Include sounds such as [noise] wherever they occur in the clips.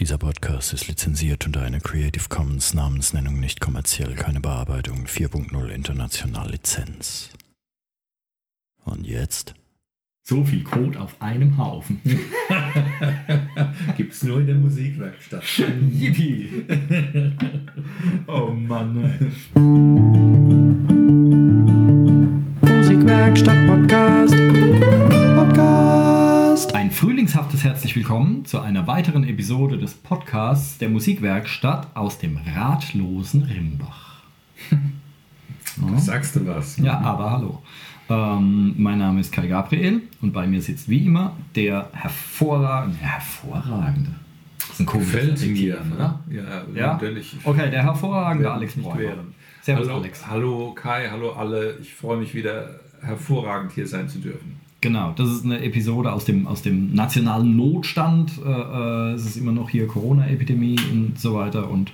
Dieser Podcast ist lizenziert unter einer Creative Commons Namensnennung nicht kommerziell, keine Bearbeitung 4.0 international Lizenz. Und jetzt? So viel Code auf einem Haufen. [laughs] Gibt's nur in der Musikwerkstatt. Yippie! [laughs] oh Mann. Musikwerkstatt Podcast. Frühlingshaftes herzlich willkommen zu einer weiteren Episode des Podcasts der Musikwerkstatt aus dem ratlosen Rimbach. [laughs] Sagst du was? Ja, aber hallo. Ähm, mein Name ist Kai Gabriel und bei mir sitzt wie immer der hervorragende, hervorragende. Das ist ein komisches Gefällt mir, oder? ne? Ja, Ja? natürlich. Okay, der hervorragende Alex Bräumer. Servus hallo, Alex. hallo Kai, hallo alle. Ich freue mich wieder hervorragend hier sein zu dürfen. Genau, das ist eine Episode aus dem, aus dem nationalen Notstand. Äh, äh, es ist immer noch hier Corona-Epidemie und so weiter. Und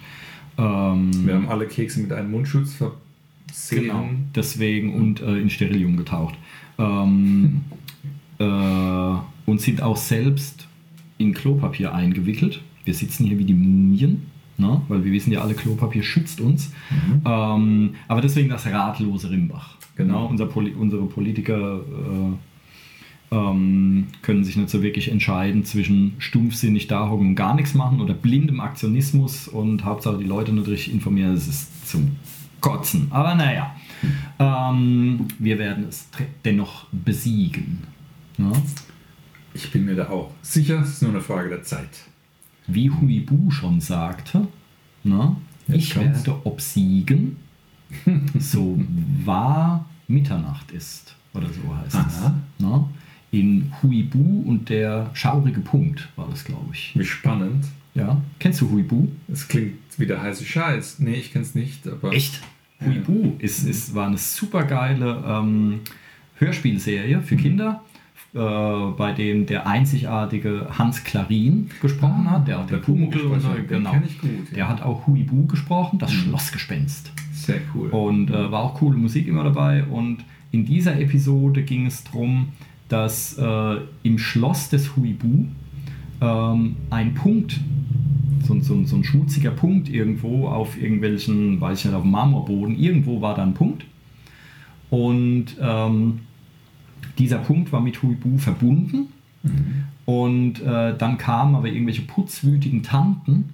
ähm, Wir haben alle Kekse mit einem Mundschutz versehen. genau, deswegen und äh, in Sterilium getaucht. Ähm, [laughs] äh, und sind auch selbst in Klopapier eingewickelt. Wir sitzen hier wie die Mumien, ne? weil wir wissen ja alle, Klopapier schützt uns. Ähm, aber deswegen das ratlose Rimbach. Genau. Unser Poli unsere Politiker äh, ähm, können sich nicht so wirklich entscheiden zwischen stumpfsinnig da hocken und gar nichts machen oder blindem Aktionismus und Hauptsache die Leute nicht richtig informieren. Das ist zum Kotzen. Aber naja, ähm, wir werden es dennoch besiegen. Ja? Ich bin mir da auch sicher, es ist nur eine Frage der Zeit. Wie Huibu schon sagte, ne? Jetzt ich kommt's. werde obsiegen, [laughs] so wahr Mitternacht ist. Oder so heißt Aha. es. Ne? In Huibu und der schaurige Punkt war das, glaube ich. Wie spannend. Ja. Kennst du Huibu? Es klingt wie der heiße Scheiß. Nee, ich kenn's nicht, aber. Echt? Huibu ist, ist, war eine super geile ähm, Hörspielserie für Kinder, äh, bei dem der einzigartige Hans Klarin gesprochen hat, der auch Der den Pumuckl und so, genau. kenn ich gut, ja. Der hat auch Huibu gesprochen, das Schlossgespenst. Sehr cool. Und äh, war auch coole Musik immer dabei. Und in dieser Episode ging es darum, dass äh, im Schloss des Huibu ähm, ein Punkt, so, ein- so, so ein schmutziger Punkt irgendwo auf irgendwelchen, weiß ich nicht, auf dem Marmorboden, irgendwo war da ein Punkt. Und ähm, dieser Punkt war mit Huibu verbunden. Und äh, dann kamen aber irgendwelche putzwütigen Tanten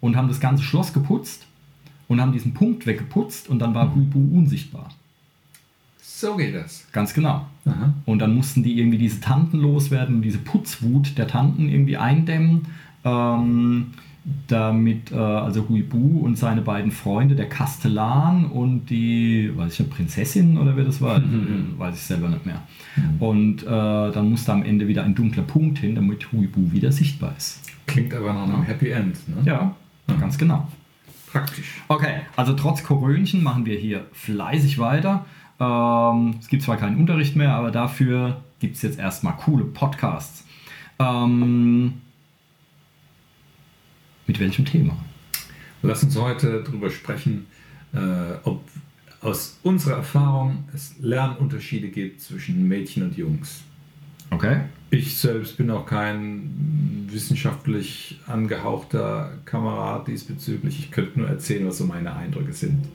und haben das ganze Schloss geputzt und haben diesen Punkt weggeputzt und dann war Huibu unsichtbar. So geht das. Ganz genau. Aha. Und dann mussten die irgendwie diese Tanten loswerden und diese Putzwut der Tanten irgendwie eindämmen, ähm, damit äh, also Huibu und seine beiden Freunde, der Kastellan und die, weiß ich nicht, Prinzessin oder wer das war, weiß ich selber nicht mehr. Und äh, dann musste am Ende wieder ein dunkler Punkt hin, damit Huibu wieder sichtbar ist. Klingt aber nach einem Happy End. Ne? Ja, ganz genau. Praktisch. Okay, also trotz Korönchen machen wir hier fleißig weiter. Ähm, es gibt zwar keinen Unterricht mehr, aber dafür gibt es jetzt erstmal coole Podcasts. Ähm, mit welchem Thema? Lass uns heute darüber sprechen, äh, ob aus unserer Erfahrung es Lernunterschiede gibt zwischen Mädchen und Jungs. Okay. Ich selbst bin auch kein wissenschaftlich angehauchter Kamerad diesbezüglich. Ich könnte nur erzählen, was so meine Eindrücke sind.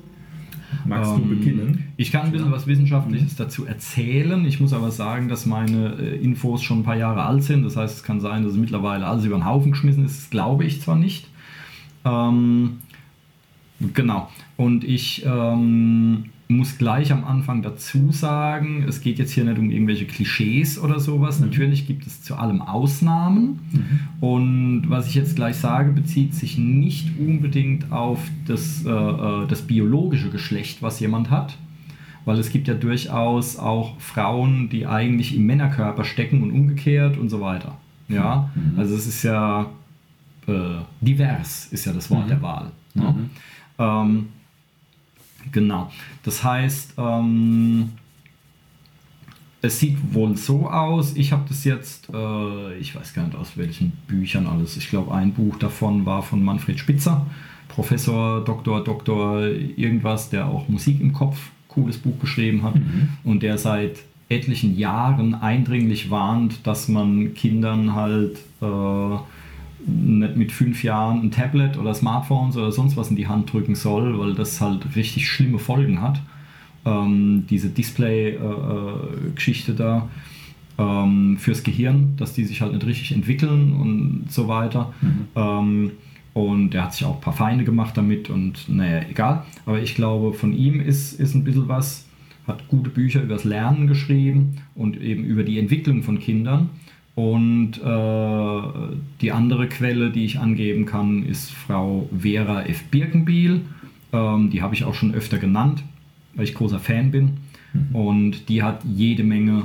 Magst du Ähm, beginnen? Ich kann ein bisschen was Wissenschaftliches dazu erzählen. Ich muss aber sagen, dass meine äh, Infos schon ein paar Jahre alt sind. Das heißt, es kann sein, dass es mittlerweile alles über den Haufen geschmissen ist. Das glaube ich zwar nicht. Ähm, genau. Und ich ähm, muss gleich am Anfang dazu sagen, es geht jetzt hier nicht um irgendwelche Klischees oder sowas. Natürlich gibt es zu allem Ausnahmen. Und was ich jetzt gleich sage, bezieht sich nicht unbedingt auf das, äh, äh, das biologische Geschlecht, was jemand hat. Weil es gibt ja durchaus auch Frauen, die eigentlich im Männerkörper stecken und umgekehrt und so weiter. Ja, also es ist ja äh, divers, ist ja das Wort der Wahl. Ne? Ähm, genau. Das heißt, ähm, es sieht wohl so aus. Ich habe das jetzt, äh, ich weiß gar nicht aus welchen Büchern alles. Ich glaube, ein Buch davon war von Manfred Spitzer, Professor, Doktor, Doktor, irgendwas, der auch Musik im Kopf, cooles Buch geschrieben hat und der seit etlichen Jahren eindringlich warnt, dass man Kindern halt äh, nicht mit fünf Jahren ein Tablet oder Smartphones oder sonst was in die Hand drücken soll, weil das halt richtig schlimme Folgen hat. Ähm, diese Display-Geschichte äh, da ähm, fürs Gehirn, dass die sich halt nicht richtig entwickeln und so weiter. Mhm. Ähm, und er hat sich auch ein paar Feinde gemacht damit und naja, egal. Aber ich glaube, von ihm ist, ist ein bisschen was, hat gute Bücher über das Lernen geschrieben und eben über die Entwicklung von Kindern. Und äh, die andere Quelle, die ich angeben kann, ist Frau Vera F. Birkenbiel. Ähm, die habe ich auch schon öfter genannt, weil ich großer Fan bin. Mhm. Und die hat jede Menge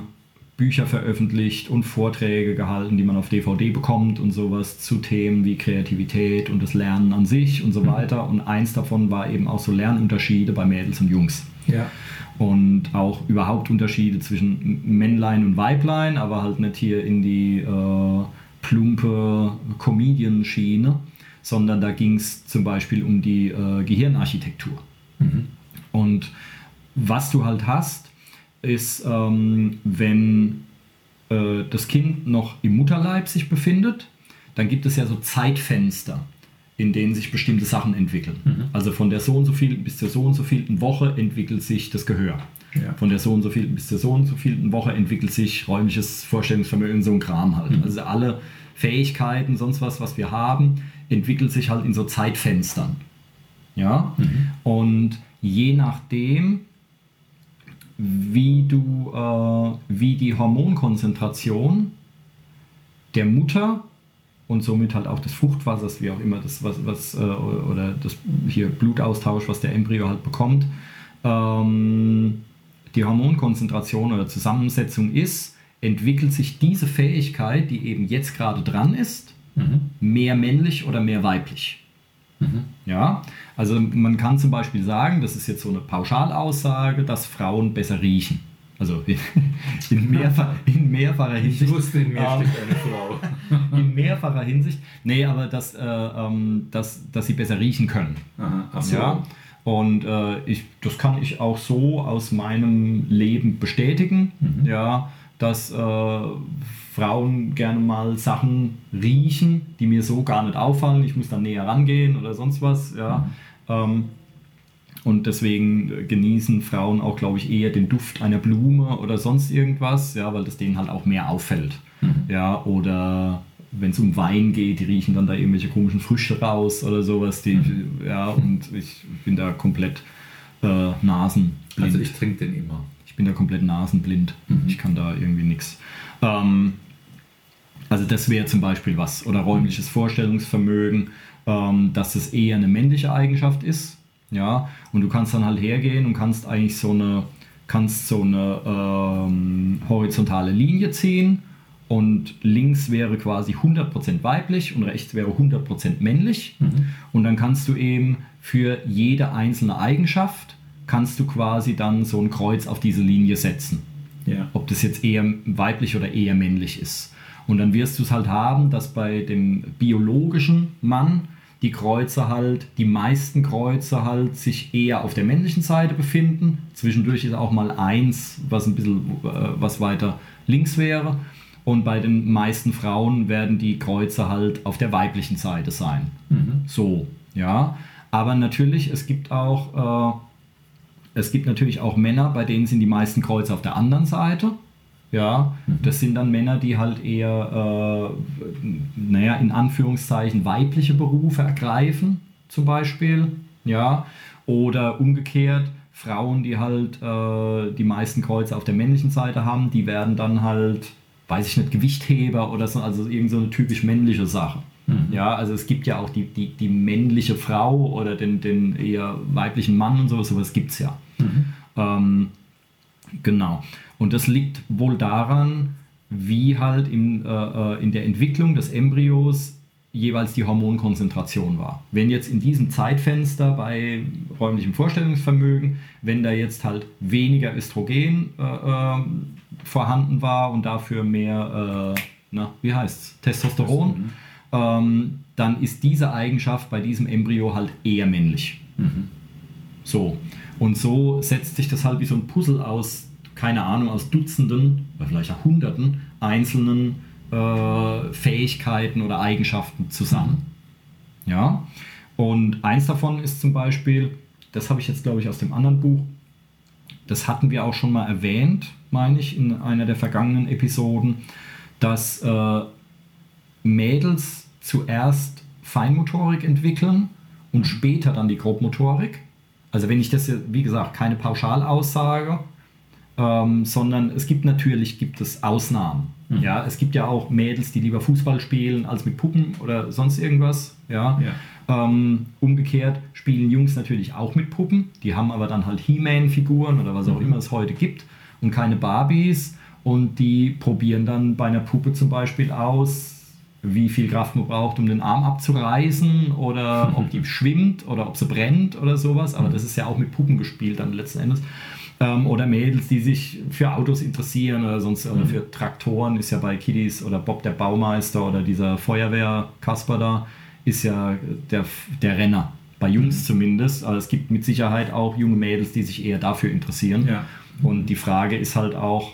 Bücher veröffentlicht und Vorträge gehalten, die man auf DVD bekommt und sowas zu Themen wie Kreativität und das Lernen an sich und so mhm. weiter. Und eins davon war eben auch so Lernunterschiede bei Mädels und Jungs. Ja. Und auch überhaupt Unterschiede zwischen Männlein und Weiblein, aber halt nicht hier in die äh, plumpe Comedian-Schiene, sondern da ging es zum Beispiel um die äh, Gehirnarchitektur. Mhm. Und was du halt hast, ist, ähm, wenn äh, das Kind noch im Mutterleib sich befindet, dann gibt es ja so Zeitfenster, in denen sich bestimmte Sachen entwickeln. Mhm. Also von der so und so viel bis zur so und so vielten Woche entwickelt sich das Gehör. Ja. Von der so und so vielten bis zur so und so vielten Woche entwickelt sich räumliches Vorstellungsvermögen, so ein Kram halt. Mhm. Also alle Fähigkeiten, sonst was, was wir haben, entwickelt sich halt in so Zeitfenstern. Ja? Mhm. Und je nachdem, wie du, äh, wie die Hormonkonzentration der Mutter und somit halt auch des Fruchtwassers, wie auch immer das, was, was äh, oder das hier Blutaustausch, was der Embryo halt bekommt, ähm, die Hormonkonzentration oder Zusammensetzung ist, entwickelt sich diese Fähigkeit, die eben jetzt gerade dran ist, mhm. mehr männlich oder mehr weiblich. Mhm. Ja, also man kann zum Beispiel sagen, das ist jetzt so eine Pauschalaussage, dass Frauen besser riechen. Also in, mehrfach, in mehrfacher Hinsicht. Ich wusste, in mir ähm, eine Frau. [laughs] in mehrfacher Hinsicht. Nee, aber dass, äh, ähm, dass, dass sie besser riechen können. Aha, ach so. Ja? Und äh, ich, das kann ich auch so aus meinem Leben bestätigen, mhm. ja, dass äh, Frauen gerne mal Sachen riechen, die mir so gar nicht auffallen. Ich muss dann näher rangehen oder sonst was. Ja. Mhm. Ähm, und deswegen genießen Frauen auch, glaube ich, eher den Duft einer Blume oder sonst irgendwas, ja, weil das denen halt auch mehr auffällt. Mhm. Ja, oder wenn es um Wein geht, die riechen dann da irgendwelche komischen Früchte raus oder sowas. Die, mhm. Ja, und ich bin da komplett äh, nasenblind. Also ich trinke den immer. Ich bin da komplett nasenblind. Mhm. Ich kann da irgendwie nichts. Ähm, also das wäre zum Beispiel was. Oder räumliches Vorstellungsvermögen, ähm, dass es eher eine männliche Eigenschaft ist. Ja, und du kannst dann halt hergehen und kannst eigentlich so eine, kannst so eine ähm, horizontale Linie ziehen und links wäre quasi 100% weiblich und rechts wäre 100% männlich. Mhm. Und dann kannst du eben für jede einzelne Eigenschaft, kannst du quasi dann so ein Kreuz auf diese Linie setzen. Ja. Ob das jetzt eher weiblich oder eher männlich ist. Und dann wirst du es halt haben, dass bei dem biologischen Mann die Kreuze halt, die meisten Kreuze halt sich eher auf der männlichen Seite befinden. Zwischendurch ist auch mal eins, was ein bisschen äh, was weiter links wäre. Und bei den meisten Frauen werden die Kreuze halt auf der weiblichen Seite sein. Mhm. So, ja. Aber natürlich, es gibt auch, äh, es gibt natürlich auch Männer, bei denen sind die meisten Kreuze auf der anderen Seite. Ja, mhm. das sind dann Männer, die halt eher, äh, naja, in Anführungszeichen weibliche Berufe ergreifen, zum Beispiel. Ja, oder umgekehrt, Frauen, die halt äh, die meisten Kreuze auf der männlichen Seite haben, die werden dann halt, weiß ich nicht, Gewichtheber oder so, also irgend so eine typisch männliche Sache. Mhm. Ja, also es gibt ja auch die, die, die männliche Frau oder den, den eher weiblichen Mann und sowas, sowas gibt es ja. Mhm. Ähm, genau. Und das liegt wohl daran, wie halt in, äh, äh, in der Entwicklung des Embryos jeweils die Hormonkonzentration war. Wenn jetzt in diesem Zeitfenster bei räumlichem Vorstellungsvermögen, wenn da jetzt halt weniger Östrogen äh, äh, vorhanden war und dafür mehr, äh, na, wie heißt's, Testosteron, ähm, dann ist diese Eigenschaft bei diesem Embryo halt eher männlich. Mhm. So. Und so setzt sich das halt wie so ein Puzzle aus keine Ahnung, aus Dutzenden oder vielleicht auch Hunderten einzelnen äh, Fähigkeiten oder Eigenschaften zusammen. Ja, und eins davon ist zum Beispiel, das habe ich jetzt glaube ich aus dem anderen Buch, das hatten wir auch schon mal erwähnt, meine ich, in einer der vergangenen Episoden, dass äh, Mädels zuerst Feinmotorik entwickeln und später dann die Grobmotorik. Also wenn ich das, wie gesagt, keine Pauschalaussage, ähm, sondern es gibt natürlich gibt es Ausnahmen. Mhm. Ja, es gibt ja auch Mädels, die lieber Fußball spielen als mit Puppen oder sonst irgendwas. Ja. ja. Ähm, umgekehrt spielen Jungs natürlich auch mit Puppen. Die haben aber dann halt He-Man-Figuren oder was auch mhm. immer es heute gibt und keine Barbies. Und die probieren dann bei einer Puppe zum Beispiel aus, wie viel Kraft man braucht, um den Arm abzureißen oder [laughs] ob die schwimmt oder ob sie brennt oder sowas. Aber das ist ja auch mit Puppen gespielt dann letzten Endes. Ähm, oder Mädels, die sich für Autos interessieren oder sonst oder für Traktoren, ist ja bei Kiddies oder Bob der Baumeister oder dieser Feuerwehr Kasper da, ist ja der, der Renner. Bei Jungs mhm. zumindest. Aber es gibt mit Sicherheit auch junge Mädels, die sich eher dafür interessieren. Ja. Und die Frage ist halt auch,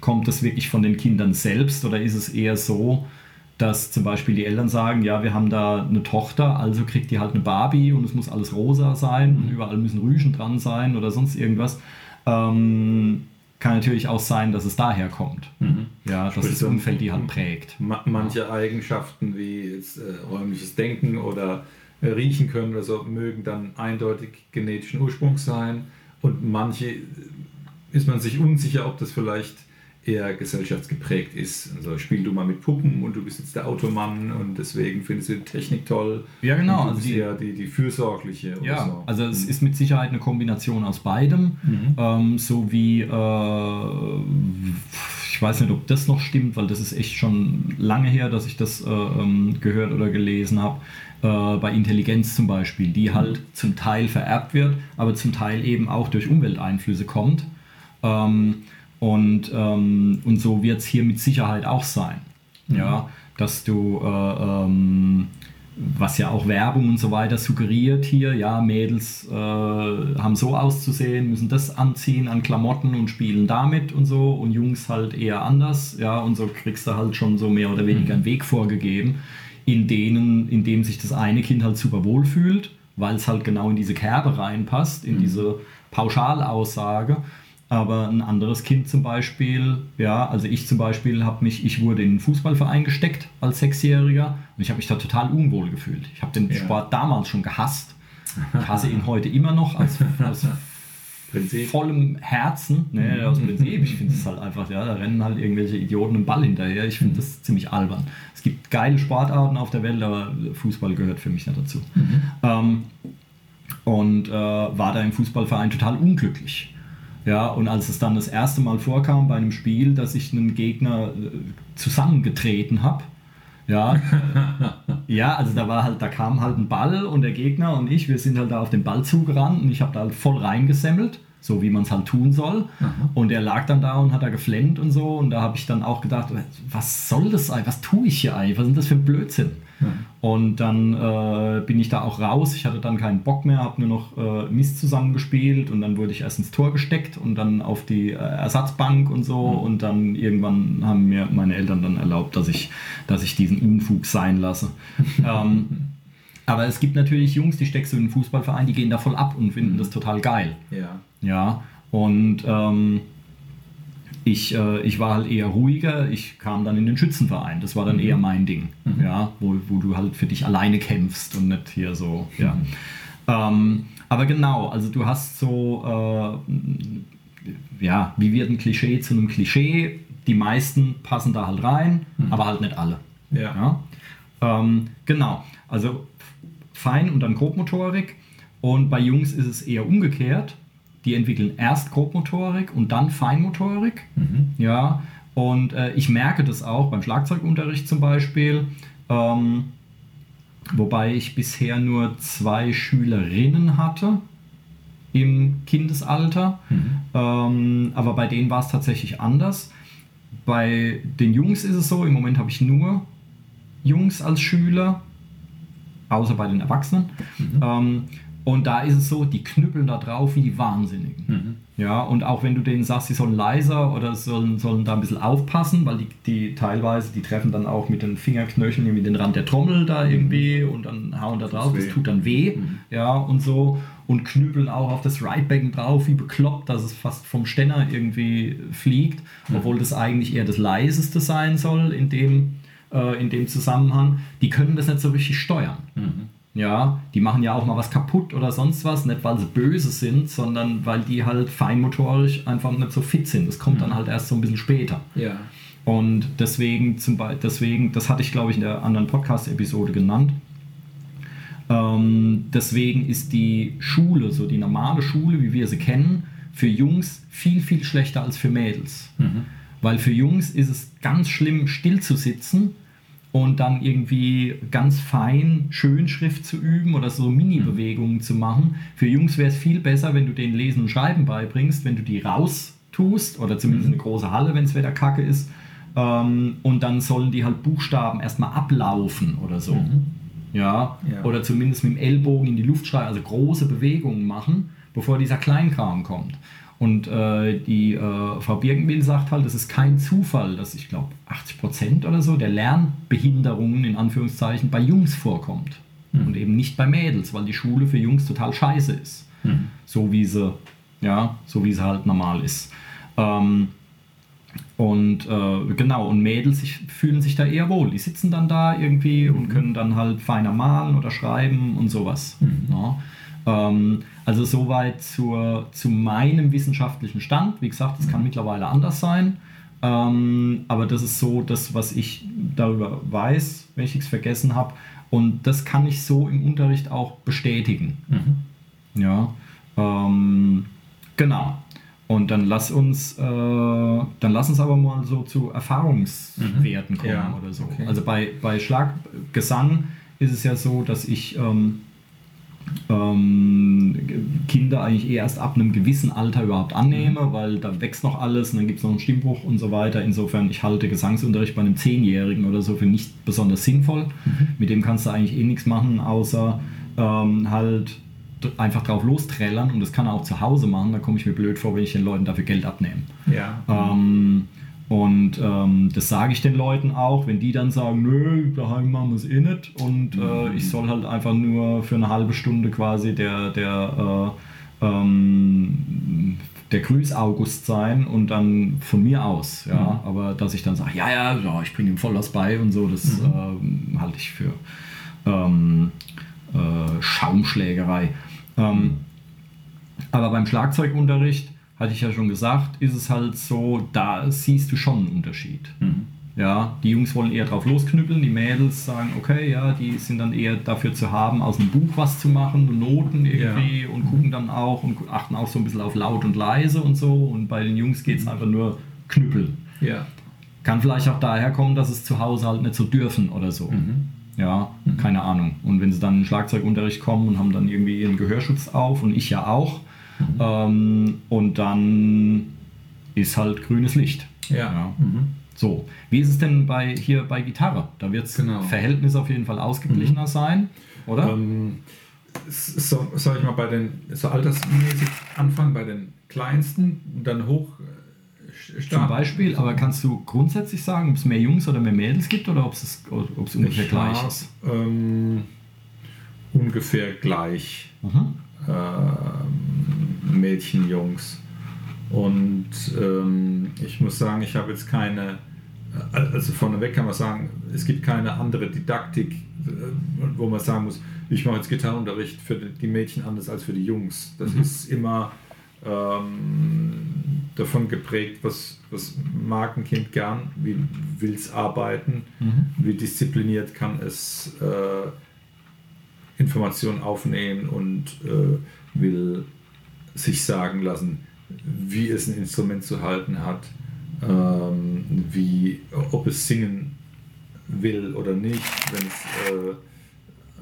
kommt das wirklich von den Kindern selbst oder ist es eher so, dass zum Beispiel die Eltern sagen, ja, wir haben da eine Tochter, also kriegt die halt eine Barbie und es muss alles rosa sein und überall müssen Rüschen dran sein oder sonst irgendwas. Ähm, kann natürlich auch sein, dass es daher kommt. Mhm. Ja, dass das Umfeld die halt prägt. Manche Eigenschaften wie jetzt, äh, räumliches Denken oder äh, riechen können oder so mögen dann eindeutig genetischen Ursprungs sein und manche äh, ist man sich unsicher, ob das vielleicht eher gesellschaftsgeprägt ist. Also spiel du mal mit Puppen und du bist jetzt der Automann und deswegen findest du die Technik toll. Ja, genau. Und du bist also eher die, die fürsorgliche. ja, so. also es mhm. ist mit Sicherheit eine Kombination aus beidem. Mhm. Ähm, so wie, äh, ich weiß nicht, ob das noch stimmt, weil das ist echt schon lange her, dass ich das äh, ähm, gehört oder gelesen habe. Äh, bei Intelligenz zum Beispiel, die halt zum Teil vererbt wird, aber zum Teil eben auch durch Umwelteinflüsse kommt. Ähm, und, ähm, und so wird es hier mit Sicherheit auch sein. Mhm. Ja, dass du, äh, ähm, was ja auch Werbung und so weiter suggeriert hier, ja, Mädels äh, haben so auszusehen, müssen das anziehen an Klamotten und spielen damit und so und Jungs halt eher anders, ja, und so kriegst du halt schon so mehr oder weniger einen Weg vorgegeben, in denen, in dem sich das eine Kind halt super wohl fühlt, weil es halt genau in diese Kerbe reinpasst, in mhm. diese Pauschalaussage aber ein anderes Kind zum Beispiel, ja, also ich zum Beispiel habe mich, ich wurde in einen Fußballverein gesteckt als Sechsjähriger und ich habe mich da total unwohl gefühlt. Ich habe den ja. Sport damals schon gehasst. Ich hasse ihn heute immer noch als, aus vollem Herzen, ne, aus Prinzip. Ich finde es halt einfach, ja, da rennen halt irgendwelche Idioten einen Ball hinterher. Ich finde das ziemlich albern. Es gibt geile Sportarten auf der Welt, aber Fußball gehört für mich nicht dazu. Mhm. Ähm, und äh, war da im Fußballverein total unglücklich ja, und als es dann das erste Mal vorkam bei einem Spiel, dass ich einen Gegner äh, zusammengetreten habe, ja, [laughs] ja, also da war halt, da kam halt ein Ball und der Gegner und ich, wir sind halt da auf den Ball zugerannt und ich habe da halt voll reingesemmelt, so wie man es halt tun soll. Aha. Und er lag dann da und hat da geflennt und so und da habe ich dann auch gedacht, was soll das eigentlich, was tue ich hier eigentlich, was ist das für ein Blödsinn? Und dann äh, bin ich da auch raus. Ich hatte dann keinen Bock mehr, habe nur noch äh, Mist zusammengespielt und dann wurde ich erst ins Tor gesteckt und dann auf die äh, Ersatzbank und so. Mhm. Und dann irgendwann haben mir meine Eltern dann erlaubt, dass ich, dass ich diesen Unfug sein lasse. [laughs] ähm, aber es gibt natürlich Jungs, die steckst du in einen Fußballverein, die gehen da voll ab und finden mhm. das total geil. Ja. Ja. Und ähm, ich, äh, ich war halt eher ruhiger, ich kam dann in den Schützenverein. Das war dann mhm. eher mein Ding, mhm. ja, wo, wo du halt für dich alleine kämpfst und nicht hier so, ja. Mhm. Ähm, aber genau, also du hast so, äh, ja, wie wird ein Klischee zu einem Klischee? Die meisten passen da halt rein, mhm. aber halt nicht alle. Ja. ja? Ähm, genau, also Fein- und dann Grobmotorik. Und bei Jungs ist es eher umgekehrt die entwickeln erst Grobmotorik und dann Feinmotorik. Mhm. Ja, und äh, ich merke das auch beim Schlagzeugunterricht zum Beispiel. Ähm, wobei ich bisher nur zwei Schülerinnen hatte im Kindesalter. Mhm. Ähm, aber bei denen war es tatsächlich anders. Bei den Jungs ist es so, im Moment habe ich nur Jungs als Schüler, außer bei den Erwachsenen. Mhm. Ähm, Und da ist es so, die knüppeln da drauf wie die Wahnsinnigen. Mhm. Ja, und auch wenn du denen sagst, sie sollen leiser oder sollen, sollen da ein bisschen aufpassen, weil die, die teilweise, die treffen dann auch mit den Fingerknöcheln irgendwie den Rand der Trommel da irgendwie und dann hauen da drauf, das, weh. tut dann weh, Mhm. ja, und so. Und knüppeln auch auf das Ridebecken drauf, wie bekloppt, dass es fast vom Ständer irgendwie fliegt, obwohl das eigentlich eher das leiseste sein soll in dem, äh, in dem Zusammenhang. Die können das nicht so richtig steuern. Mhm. Ja, die machen ja auch mal was kaputt oder sonst was, nicht weil sie böse sind, sondern weil die halt feinmotorisch einfach nicht so fit sind. Das kommt dann halt erst so ein bisschen später. Ja. Und deswegen, zum Beispiel, deswegen, das hatte ich glaube ich in der anderen Podcast-Episode genannt. Ähm, deswegen ist die Schule, so die normale Schule, wie wir sie kennen, für Jungs viel, viel schlechter als für Mädels. Mhm. Weil für Jungs ist es ganz schlimm, still zu sitzen und dann irgendwie ganz fein Schönschrift zu üben oder so Mini-Bewegungen zu machen. Für Jungs wäre es viel besser, wenn du denen Lesen und Schreiben beibringst, wenn du die raus tust oder zumindest in eine große Halle, wenn es Wetter kacke ist. Ähm, und dann sollen die halt Buchstaben erstmal ablaufen oder so. Ja, Ja. oder zumindest mit dem Ellbogen in die Luft schreien, also große Bewegungen machen, bevor dieser Kleinkram kommt. Und äh, die äh, Frau Birkenbill sagt halt, es ist kein Zufall, dass ich glaube 80% oder so der Lernbehinderungen in Anführungszeichen bei Jungs vorkommt. Und eben nicht bei Mädels, weil die Schule für Jungs total scheiße ist. Mhm. So wie sie, ja, so wie sie halt normal ist. Ähm, und äh, genau, und Mädels sich, fühlen sich da eher wohl. Die sitzen dann da irgendwie und können dann halt feiner malen oder schreiben und sowas. Ja. Ähm, also soweit zur, zu meinem wissenschaftlichen Stand. Wie gesagt, es kann mittlerweile anders sein. Ähm, aber das ist so das, was ich darüber weiß, wenn ich es vergessen habe. Und das kann ich so im Unterricht auch bestätigen. Mhm. Ja, ähm, genau. Und dann lass uns, äh, dann lass uns aber mal so zu Erfahrungswerten kommen Ja, oder so. okay. Also bei, bei Schlaggesang ist es ja so, dass ich ähm, Kinder eigentlich eher erst ab einem gewissen Alter überhaupt annehme, weil da wächst noch alles und dann gibt es noch einen Stimmbruch und so weiter. Insofern, ich halte Gesangsunterricht bei einem Zehnjährigen oder so für nicht besonders sinnvoll. Mit dem kannst du eigentlich eh nichts machen, außer ähm, halt einfach drauf losträllern und das kann er auch zu Hause machen. Da komme ich mir blöd vor, wenn ich den Leuten dafür Geld abnehme. Ja. Ähm, und ähm, das sage ich den Leuten auch, wenn die dann sagen, nö, daheim machen wir es eh nicht und äh, ich soll halt einfach nur für eine halbe Stunde quasi der, der, äh, ähm, der Grüß-August sein und dann von mir aus, ja, aber dass ich dann sage, ja, ja, ja, ich bringe ihm voll was bei und so, das ähm, halte ich für ähm, äh, Schaumschlägerei. Ähm, aber beim Schlagzeugunterricht, hatte ich ja schon gesagt, ist es halt so, da siehst du schon einen Unterschied. Mhm. Ja, die Jungs wollen eher drauf losknüppeln, die Mädels sagen, okay, ja, die sind dann eher dafür zu haben, aus einem Buch was zu machen, Noten irgendwie Ja. und gucken dann auch und achten auch so ein bisschen auf laut und leise und so. Und bei den Jungs geht es einfach nur knüppeln. Ja. Kann vielleicht auch daher kommen, dass es zu Hause halt nicht so dürfen oder so. Mhm. Ja, keine Ahnung. Und wenn sie dann in den Schlagzeugunterricht kommen und haben dann irgendwie ihren Gehörschutz auf und ich ja auch, ähm, und dann ist halt grünes Licht. Ja. Mhm. So, wie ist es denn bei hier bei Gitarre? Da wird das Genau. Verhältnis auf jeden Fall ausgeglichener sein, oder? Ähm, so, soll ich mal bei den, so altersmäßig anfangen, bei den kleinsten und dann hoch äh, Zum starten? Beispiel, aber kannst du grundsätzlich sagen, ob es mehr Jungs oder mehr Mädels gibt oder ob es, ob es ungefähr Ich gleich ist? Ähm, ungefähr gleich. Mhm. Ähm, Mädchen, Jungs. Und ähm, ich muss sagen, ich habe jetzt keine, äh, also vorneweg kann man sagen, es gibt keine andere Didaktik, äh, wo man sagen muss, ich mache jetzt Gitarrenunterricht für die Mädchen anders als für die Jungs. Das Mhm. ist immer ähm, davon geprägt, was, was mag ein Kind gern, wie will es arbeiten, Mhm. wie diszipliniert kann es äh, Informationen aufnehmen und äh, will sich sagen lassen, wie es ein Instrument zu halten hat, ähm, wie, ob es singen will oder nicht, wenn es äh,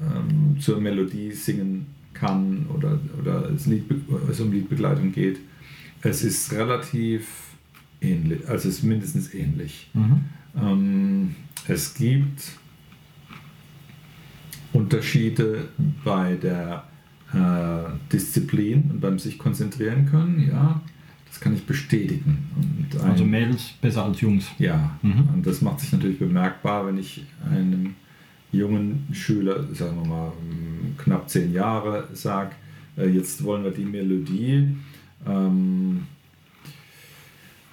ähm, zur Melodie singen kann oder, oder es, Lied, es um Liedbegleitung geht. Es ist relativ ähnlich, also es ist mindestens ähnlich. Mhm. Ähm, es gibt Unterschiede bei der äh, Disziplin und beim sich konzentrieren können, ja, das kann ich bestätigen. Ein, also Mädels besser als Jungs. Ja, mhm. und das macht sich natürlich bemerkbar, wenn ich einem jungen Schüler, sagen wir mal knapp zehn Jahre, sage, äh, jetzt wollen wir die Melodie ähm,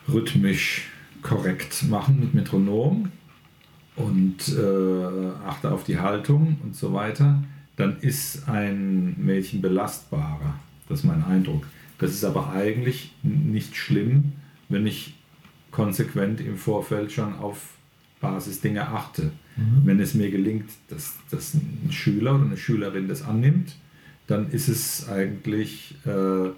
rhythmisch korrekt machen mit Metronom und äh, achte auf die Haltung und so weiter, dann ist ein Mädchen belastbarer. Das ist mein Eindruck. Das ist aber eigentlich nicht schlimm, wenn ich konsequent im Vorfeld schon auf Basisdinge achte. Mhm. Wenn es mir gelingt, dass, dass ein Schüler oder eine Schülerin das annimmt, dann ist es eigentlich äh,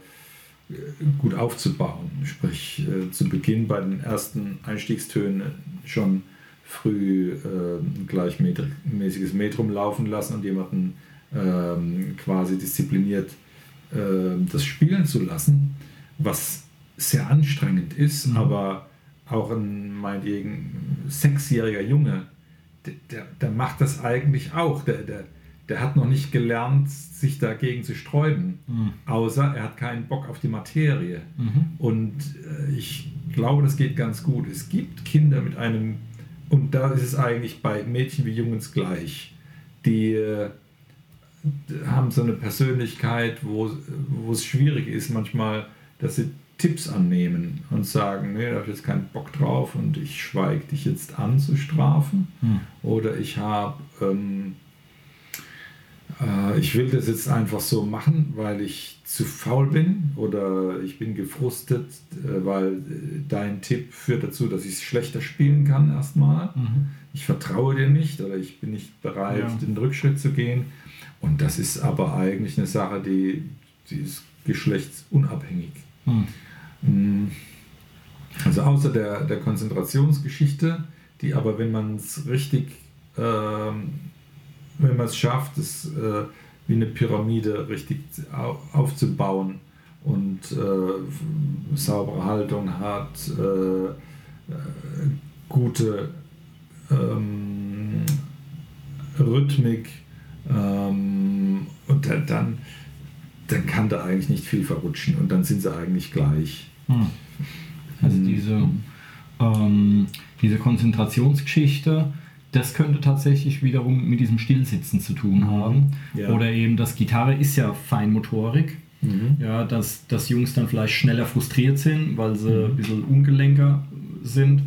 gut aufzubauen. Sprich, äh, zu Beginn bei den ersten Einstiegstönen schon früh äh, ein gleichmäßiges Metrum laufen lassen und jemanden ähm, quasi diszipliniert äh, das spielen zu lassen, was sehr anstrengend ist, mhm. aber auch ein meinetwegen sechsjähriger Junge, der, der, der, macht das eigentlich auch. Der, der, der hat noch nicht gelernt, sich dagegen zu sträuben, mhm. außer er hat keinen Bock auf die Materie. Mhm. Und äh, ich glaube, das geht ganz gut. Es gibt Kinder mit einem, und da ist es eigentlich bei Mädchen wie Jungs gleich, die äh, haben so eine Persönlichkeit, wo, wo es schwierig ist manchmal, dass sie Tipps annehmen und sagen, nee, da habe ich jetzt keinen Bock drauf und ich schweige dich jetzt an zu strafen. Hm. Oder ich habe ähm, äh, ich will das jetzt einfach so machen, weil ich zu faul bin oder ich bin gefrustet, äh, weil äh, dein Tipp führt dazu, dass ich es schlechter spielen kann erstmal. Mhm. Ich vertraue dir nicht oder ich bin nicht bereit, ja. den Rückschritt zu gehen. Und das ist aber eigentlich eine Sache, die, die ist geschlechtsunabhängig. Mhm. Also außer der, der Konzentrationsgeschichte, die aber, wenn man es richtig ähm, wenn man es schafft, es äh, wie eine Pyramide richtig aufzubauen und äh, saubere Haltung hat, äh, äh gute ähm, Rhythmik ähm, und dann, dann kann da eigentlich nicht viel verrutschen und dann sind sie eigentlich gleich. Hm. Also hm. diese, ähm, diese Konzentrationsgeschichte, das könnte tatsächlich wiederum mit diesem Stillsitzen zu tun mhm. haben. Ja. Oder eben, das Gitarre ist ja Feinmotorik. Mhm. Ja, dass, dass Jungs dann vielleicht schneller frustriert sind, weil sie mhm. ein bisschen ungelenker sind.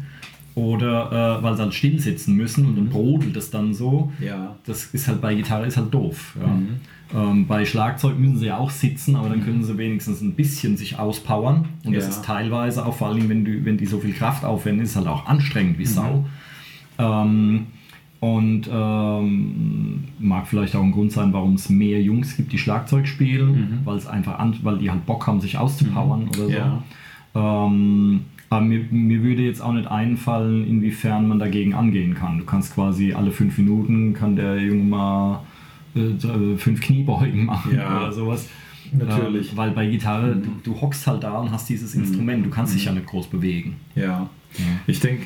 Oder äh, weil sie halt still sitzen müssen und dann mhm. brodelt das dann so. Ja. Das ist halt bei Gitarre ist halt doof. Ja. Mhm. Ähm, bei Schlagzeug müssen sie ja auch sitzen, aber dann mhm. können sie wenigstens ein bisschen sich auspowern. Und das ist teilweise auch, vor allem wenn, du, wenn die so viel Kraft aufwenden, ist halt auch anstrengend wie Sau. Ähm, und ähm, mag vielleicht auch ein Grund sein, warum es mehr Jungs gibt, die Schlagzeug spielen, mhm. weil es einfach an, weil die halt Bock haben, sich auszupowern mhm. oder so. Ja. Ähm, aber mir, mir würde jetzt auch nicht einfallen, inwiefern man dagegen angehen kann. Du kannst quasi alle fünf Minuten kann der Junge mal äh, fünf Kniebeugen machen ja. oder sowas. Natürlich. Ähm, weil bei Gitarre, mhm. du, du, hockst halt da und hast dieses mhm. Instrument, du kannst dich mhm. ja nicht groß bewegen. Ja. ja. Ich denke,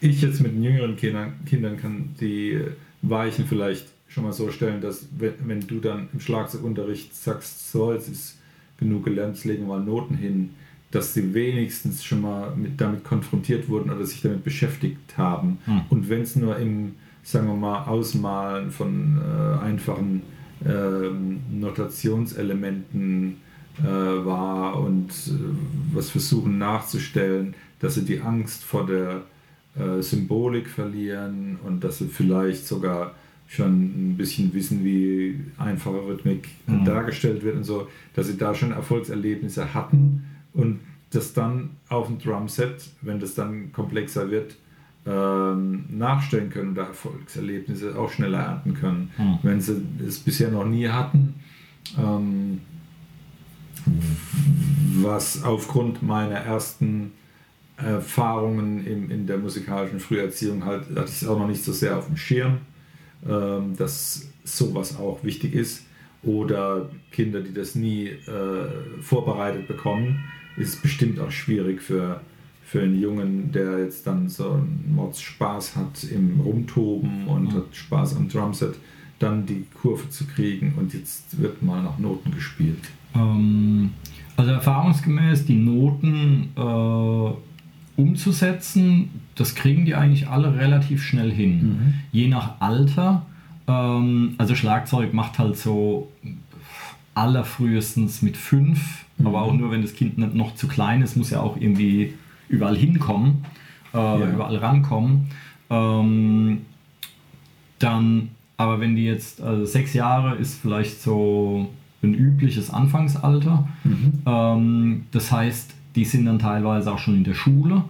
ich jetzt mit den jüngeren Kindern, Kindern kann die Weichen vielleicht schon mal so stellen, dass wenn, wenn du dann im Schlagzeugunterricht sagst, so, jetzt ist genug gelernt, jetzt legen wir mal Noten hin, dass sie wenigstens schon mal mit, damit konfrontiert wurden oder sich damit beschäftigt haben. Hm. Und wenn es nur im, sagen wir mal, Ausmalen von äh, einfachen äh, Notationselementen äh, war und äh, was versuchen nachzustellen, dass sie die Angst vor der äh, Symbolik verlieren und dass sie vielleicht sogar schon ein bisschen wissen, wie einfache Rhythmik mhm. dargestellt wird und so, dass sie da schon Erfolgserlebnisse hatten und das dann auf dem Drumset, wenn das dann komplexer wird, ähm, nachstellen können und da Erfolgserlebnisse auch schneller ernten können. Mhm. Wenn sie es bisher noch nie hatten, ähm, was aufgrund meiner ersten Erfahrungen in, in der musikalischen Früherziehung halt, hatte ich es auch noch nicht so sehr auf dem Schirm, ähm, dass sowas auch wichtig ist. Oder Kinder, die das nie äh, vorbereitet bekommen, ist es bestimmt auch schwierig für, für einen Jungen, der jetzt dann so einen Mords Spaß hat im Rumtoben und mhm. hat Spaß am Drumset, dann die Kurve zu kriegen und jetzt wird mal nach Noten gespielt? Ähm, also erfahrungsgemäß die Noten äh, umzusetzen, das kriegen die eigentlich alle relativ schnell hin. Mhm. Je nach Alter. Ähm, also Schlagzeug macht halt so allerfrühestens mit fünf, Mhm. aber auch nur, wenn das Kind noch zu klein ist, muss ja auch irgendwie überall hinkommen, äh, Ja. überall rankommen. Ähm, dann, aber wenn die jetzt, also sechs Jahre ist vielleicht so ein übliches Anfangsalter. Mhm. Ähm, das heißt, die sind dann teilweise auch schon in der Schule.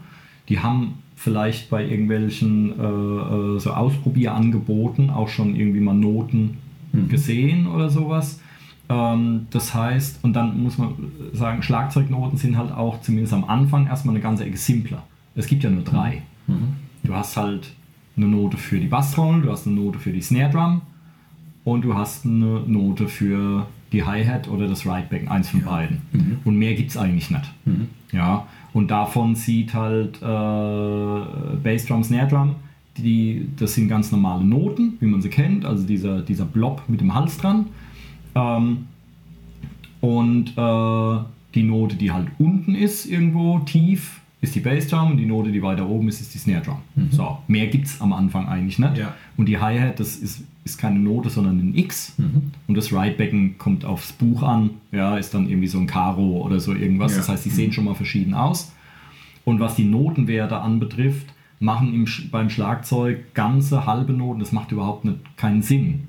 Die haben vielleicht bei irgendwelchen äh, äh, so Ausprobierangeboten auch schon irgendwie mal Noten Mhm. gesehen oder sowas. Ähm, das heißt, und dann muss man sagen, Schlagzeugnoten sind halt auch zumindest am Anfang erstmal eine ganze Ecke simpler. Es gibt ja nur drei. Mhm. Du hast halt eine Note für die Basstrommel, du hast eine Note für die Snare Drum und du hast eine Note für die Hi-Hat oder das Rideback, eins von beiden. Mhm. Und mehr gibt es eigentlich nicht. Mhm. Ja, und davon sieht halt äh, Bassdrum, Snare Drum, die, das sind ganz normale Noten, wie man sie kennt, also dieser, dieser Blob mit dem Hals dran. Ähm, und äh, die Note, die halt unten ist, irgendwo tief, ist die Bassdrum und die Note, die weiter oben ist, ist die Snare Drum. So, mehr gibt es am Anfang eigentlich nicht. Ja. Und die Hi-Hat, das ist, ist keine Note, sondern ein X. Mhm. Und das Ridebecken kommt aufs Buch an, ja, ist dann irgendwie so ein Karo oder so irgendwas. Ja. Das heißt, die sehen schon mal verschieden aus. Und was die Notenwerte anbetrifft, machen im, beim Schlagzeug ganze halbe Noten, das macht überhaupt nicht, keinen Sinn.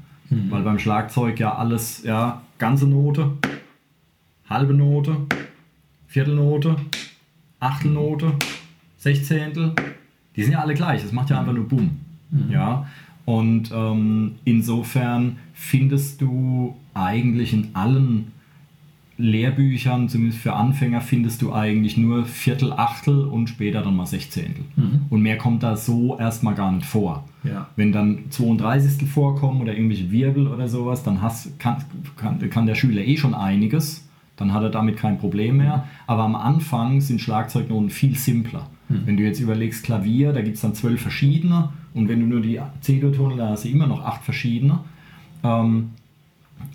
Weil beim Schlagzeug ja alles, ja, ganze Note, halbe Note, Viertelnote, Achtelnote, Sechzehntel, die sind ja alle gleich, das macht ja einfach nur Bumm. Ja, und ähm, insofern findest du eigentlich in allen Lehrbüchern, zumindest für Anfänger, findest du eigentlich nur Viertel, Achtel und später dann mal Sechzehntel. Und mehr kommt da so erstmal gar nicht vor. Ja. Wenn dann 32 vorkommen oder irgendwelche Wirbel oder sowas, dann hast, kann, kann, kann der Schüler eh schon einiges. Dann hat er damit kein Problem mehr. Aber am Anfang sind Schlagzeugnoten viel simpler. Wenn du jetzt überlegst, Klavier, da gibt es dann zwölf verschiedene. Und wenn du nur die C-Dur-Tonel, da hast du immer noch acht verschiedene. Ähm,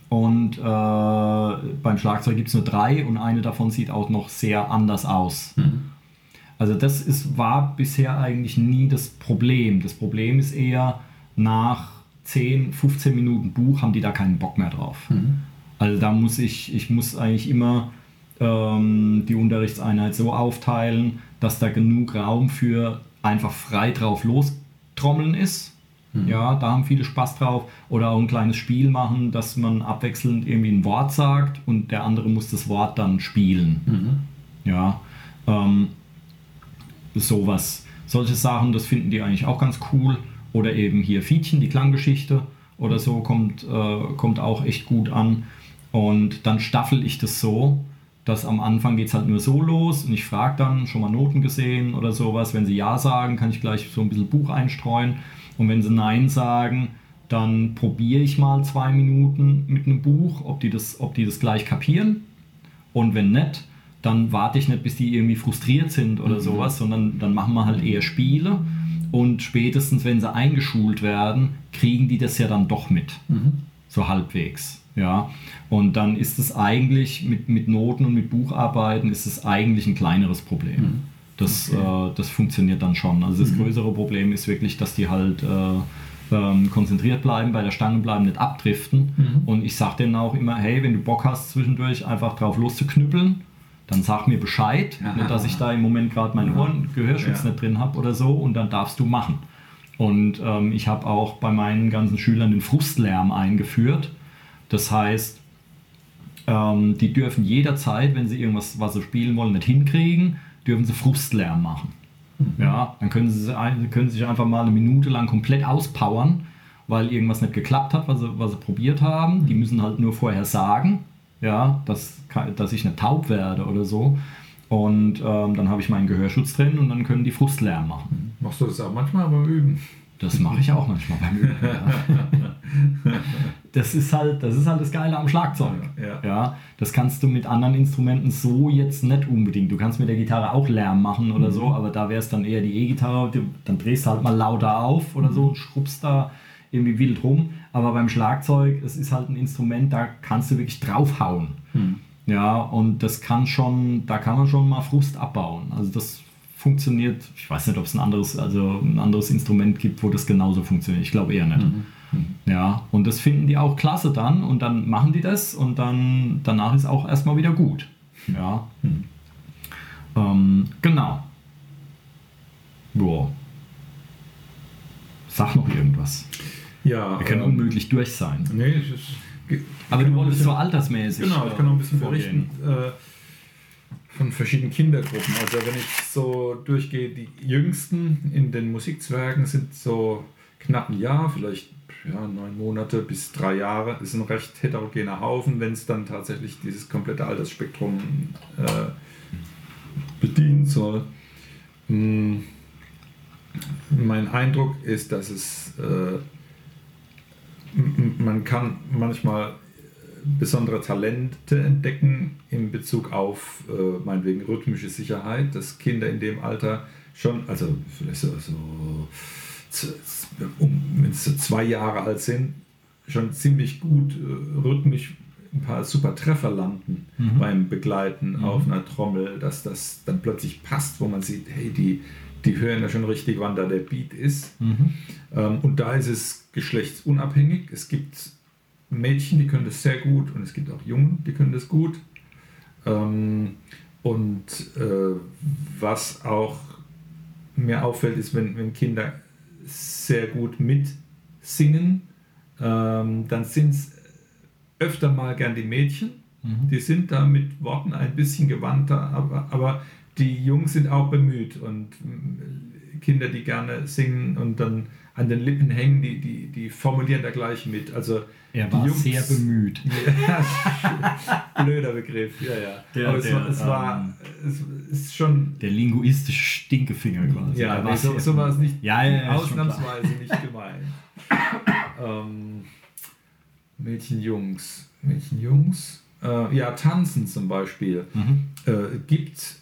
und äh, beim Schlagzeug gibt es nur drei und eine davon sieht auch noch sehr anders aus. Also das ist, war bisher eigentlich nie das Problem. Das Problem ist eher, nach 10, 15 Minuten Buch haben die da keinen Bock mehr drauf. Also da muss ich, ich muss eigentlich immer ähm, die Unterrichtseinheit so aufteilen, dass da genug Raum für einfach frei drauf lostrommeln ist. Ja, da haben viele Spaß drauf. Oder auch ein kleines Spiel machen, dass man abwechselnd irgendwie ein Wort sagt und der andere muss das Wort dann spielen. Ja, ähm, sowas. Solche Sachen, das finden die eigentlich auch ganz cool. Oder eben hier Fietchen, die Klanggeschichte oder so, kommt, äh, kommt auch echt gut an. Und dann staffel ich das so, dass am Anfang geht es halt nur so los und ich frage dann, schon mal Noten gesehen oder sowas. Wenn sie Ja sagen, kann ich gleich so ein bisschen Buch einstreuen. Und wenn sie Nein sagen, dann probiere ich mal zwei Minuten mit einem Buch, ob die das, ob die das gleich kapieren. Und wenn nicht, dann warte ich nicht, bis die irgendwie frustriert sind oder sowas, sondern dann machen wir halt eher Spiele. Und spätestens, wenn sie eingeschult werden, kriegen die das ja dann doch mit. So halbwegs. Ja. Und dann ist es eigentlich mit, mit Noten und mit Bucharbeiten ist es eigentlich ein kleineres Problem. Das, äh, das funktioniert dann schon. Also das größere Problem ist wirklich, dass die halt äh, ähm, konzentriert bleiben, bei der Stange bleiben, nicht abdriften. Und ich sage denen auch immer, hey, wenn du Bock hast, zwischendurch einfach drauf loszuknüppeln, dann sag mir Bescheid, Ja. nicht, dass ich da im Moment gerade meinen Ohren Gehörschutz Ja. nicht drin habe oder so und dann darfst du machen. Und ähm, ich habe auch bei meinen ganzen Schülern den Frustlärm eingeführt. Das heißt, ähm, die dürfen jederzeit, wenn sie irgendwas, was sie spielen wollen, nicht hinkriegen, dürfen sie Frustlärm machen. Ja, dann können sie, können sie sich einfach mal eine Minute lang komplett auspowern, weil irgendwas nicht geklappt hat, was sie, was sie probiert haben. Die müssen halt nur vorher sagen, ja, dass, dass ich nicht taub werde oder so. Und ähm, dann habe ich meinen Gehörschutz drin und dann können die Frustlärm machen. Machst du das auch manchmal beim Üben? Das mache ich auch manchmal beim Üben. Ja. [laughs] Das ist halt, das ist halt das Geile am Schlagzeug. Ja. Ja, das kannst du mit anderen Instrumenten so jetzt nicht unbedingt. Du kannst mit der Gitarre auch Lärm machen oder so, aber da wäre es dann eher die E-Gitarre. Dann drehst du halt mal lauter auf oder so und schrubbst da irgendwie wild rum. aber beim Schlagzeug, es ist halt ein Instrument, da kannst du wirklich draufhauen. Hm. Ja, und das kann schon, da kann man schon mal Frust abbauen. Also das funktioniert, ich weiß nicht, ob es ein anderes, also ein anderes Instrument gibt, wo das genauso funktioniert. Ich glaube eher nicht. Ja, und das finden die auch klasse dann und dann machen die das und dann danach ist auch erstmal wieder gut. Ja. Mhm. Ähm, genau. Boah. Sag noch irgendwas. Ja. Wir können ähm, unmöglich durch sein. Nee, es ist, Aber du wolltest so altersmäßig. Genau, ich kann noch ein bisschen vorgehen. berichten. Äh, von verschiedenen Kindergruppen. Also wenn ich so durchgehe, die jüngsten in den Musikzwergen sind so knapp ein Jahr, vielleicht ja, neun Monate bis drei Jahre. Ist ein recht heterogener Haufen, wenn es dann tatsächlich dieses komplette Altersspektrum äh, bedienen soll. Hm. Mein Eindruck ist, dass es äh, man kann manchmal besondere Talente entdecken in Bezug auf äh, meinetwegen rhythmische Sicherheit, dass Kinder in dem Alter schon, also vielleicht so, so um, wenn sie zwei Jahre alt sind, schon ziemlich gut äh, rhythmisch ein paar super Treffer landen mhm. beim Begleiten mhm. auf einer Trommel, dass das dann plötzlich passt, wo man sieht, hey, die, die hören ja schon richtig, wann da der Beat ist. Mhm. Ähm, und da ist es geschlechtsunabhängig. Es gibt Mädchen, die können das sehr gut und es gibt auch Jungen, die können das gut. Ähm, und äh, was auch mir auffällt, ist, wenn, wenn Kinder sehr gut mitsingen, ähm, dann sind es öfter mal gern die Mädchen. Mhm. Die sind da mit Worten ein bisschen gewandter, aber, aber die Jungs sind auch bemüht und äh, Kinder, die gerne singen und dann an den Lippen hängen, die, die, die formulieren da gleich mit. Also er war Jungs, sehr bemüht. [laughs] Blöder Begriff, ja, ja. Der, Aber es, der, war, es, war, ähm, es ist schon. Der linguistische Stinkefinger quasi. Ja, nee, so, so war es nicht. Ja, ja, ja, ausnahmsweise nicht gemeint. [laughs] ähm, Mädchen, Jungs. Mädchen, Jungs. Äh, ja, Tanzen zum Beispiel. Mhm. Äh, gibt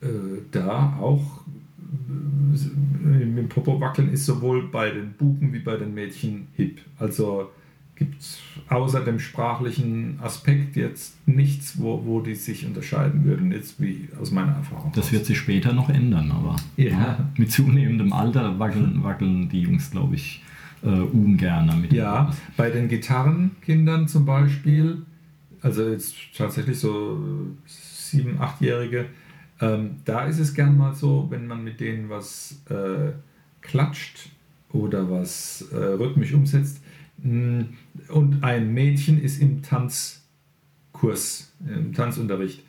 äh, da auch mit dem Popo wackeln ist sowohl bei den Buben wie bei den Mädchen hip. Also gibt es außer dem sprachlichen Aspekt jetzt nichts, wo, wo die sich unterscheiden würden, jetzt wie aus meiner Erfahrung. Das wird sich später noch ändern, aber ja. mit zunehmendem Alter wackeln, wackeln die Jungs, glaube ich, äh, ungern damit. Ja, bei den Gitarrenkindern zum Beispiel, also jetzt tatsächlich so sieben, achtjährige, ähm, da ist es gern mal so, wenn man mit denen was äh, klatscht oder was äh, rhythmisch umsetzt, mm, und ein Mädchen ist im Tanzkurs, im Tanzunterricht,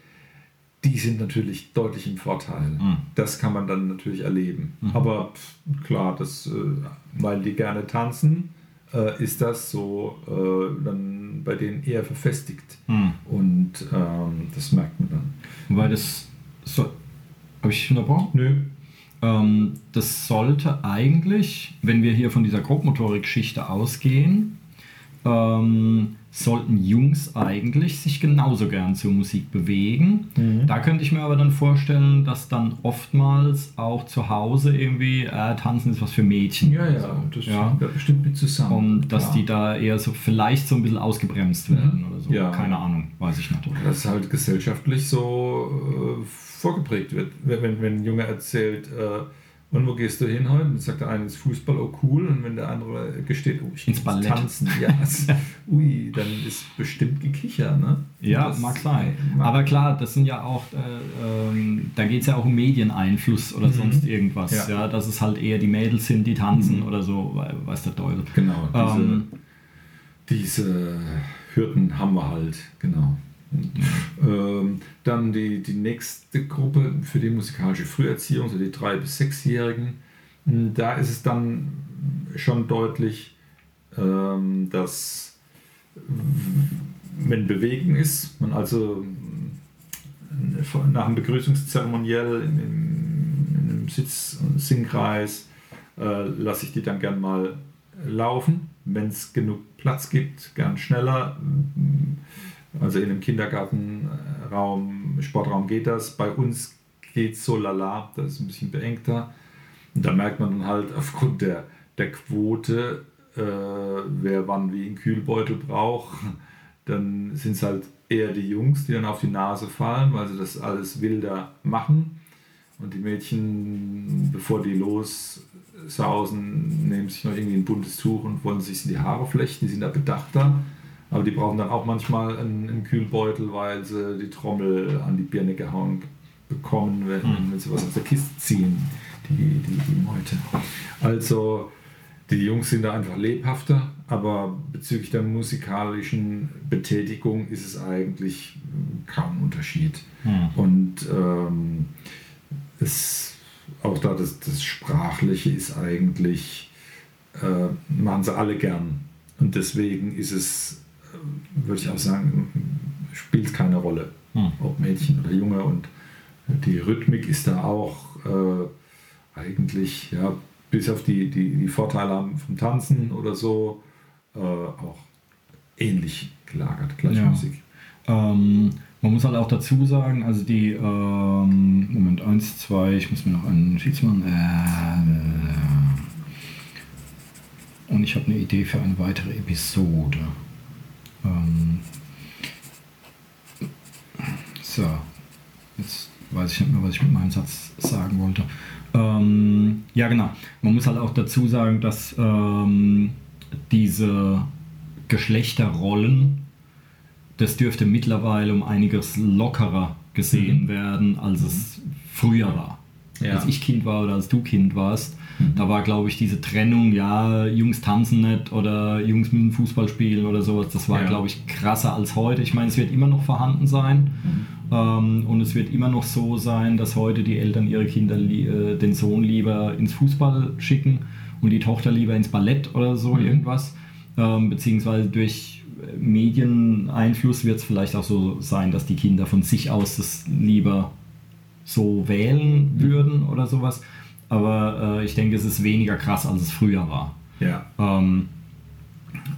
die sind natürlich deutlich im Vorteil. Mhm. Das kann man dann natürlich erleben. Mhm. Aber klar, das, äh, weil die gerne tanzen, äh, ist das so äh, dann bei denen eher verfestigt. Mhm. Und ähm, das merkt man dann. Weil das so, habe ich unterbrochen? Nö. Ähm, das sollte eigentlich, wenn wir hier von dieser Grobmotorik-Geschichte ausgehen, ähm, sollten Jungs eigentlich sich genauso gern zur Musik bewegen. Mhm. Da könnte ich mir aber dann vorstellen, dass dann oftmals auch zu Hause irgendwie äh, Tanzen ist was für Mädchen. Ja, ja, so. das ja. bestimmt mit zusammen. Und dass Klar. die da eher so vielleicht so ein bisschen ausgebremst werden mhm. oder so. Ja. Keine Ahnung, weiß ich nicht. Dass halt gesellschaftlich so äh, vorgeprägt wird. Wenn, wenn ein Junge erzählt, äh, und wo gehst du hin heute? Und sagt der eine ins Fußball, oh cool. Und wenn der andere gesteht, oh, ich ins Ballett. tanzen, ja, [laughs] ui, dann ist bestimmt gekicher, ne? Ja, das mag sein. Mag Aber klar, das sind ja auch, äh, ähm, da geht es ja auch um Medieneinfluss oder mhm. sonst irgendwas. Ja. ja. dass es halt eher die Mädels sind, die tanzen mhm. oder so, weiß der Teufel. Genau, diese, ähm, diese Hürden haben wir halt, genau. Ähm, dann die, die nächste Gruppe für die musikalische Früherziehung, so die drei- bis sechsjährigen. Hm, da ist es dann schon deutlich, ähm, dass wenn Bewegung ist, man also hm, nach dem Begrüßungszeremoniell in, in einem Sitz- und Singkreis äh, lasse ich die dann gern mal laufen, wenn es genug Platz gibt, gern schneller. Hm, also in einem Kindergartenraum, Sportraum geht das. Bei uns geht es so lala, das ist ein bisschen beengter. Und da merkt man dann halt [laughs] aufgrund der, der Quote, äh, wer wann wie einen Kühlbeutel braucht, dann sind es halt eher die Jungs, die dann auf die Nase fallen, weil sie das alles wilder machen. Und die Mädchen, bevor die lossausen, nehmen sich noch irgendwie ein buntes Tuch und wollen sich in die Haare flechten. Die sind da bedachter. Aber die brauchen dann auch manchmal einen, einen Kühlbeutel, weil sie die Trommel an die Birne gehauen bekommen, wenn, mhm. wenn sie was aus der Kiste ziehen, die, die, die Meute. Also die Jungs sind da einfach lebhafter, aber bezüglich der musikalischen Betätigung ist es eigentlich kaum ein Unterschied. Mhm. Und ähm, es, auch da das, das Sprachliche ist eigentlich, äh, machen sie alle gern. Und deswegen ist es, würde ich auch sagen, spielt keine Rolle, mhm. ob Mädchen oder Junge. Und die Rhythmik ist da auch äh, eigentlich, ja, bis auf die, die, die Vorteile vom Tanzen oder so, äh, auch ähnlich gelagert, gleichmäßig. Ja. Ähm, man muss halt auch dazu sagen, also die, ähm, Moment, eins, zwei, ich muss mir noch einen Notiz machen. Äh, und ich habe eine Idee für eine weitere Episode. Ähm, so, jetzt weiß ich nicht mehr, was ich mit meinem Satz sagen wollte. Ähm, ja, genau. Man muss halt auch dazu sagen, dass ähm, diese Geschlechterrollen das dürfte mittlerweile um einiges lockerer gesehen mhm. werden, als es früher war. Ja. Als ich Kind war oder als du Kind warst, mhm. da war, glaube ich, diese Trennung, ja, Jungs tanzen nicht oder Jungs müssen Fußball spielen oder sowas, das war, ja. glaube ich, krasser als heute. Ich meine, es wird immer noch vorhanden sein mhm. ähm, und es wird immer noch so sein, dass heute die Eltern ihre Kinder, äh, den Sohn lieber ins Fußball schicken und die Tochter lieber ins Ballett oder so mhm. irgendwas, ähm, beziehungsweise durch Medieneinfluss wird es vielleicht auch so sein, dass die Kinder von sich aus das lieber so wählen würden oder sowas. Aber äh, ich denke, es ist weniger krass, als es früher war. Ja. Ähm,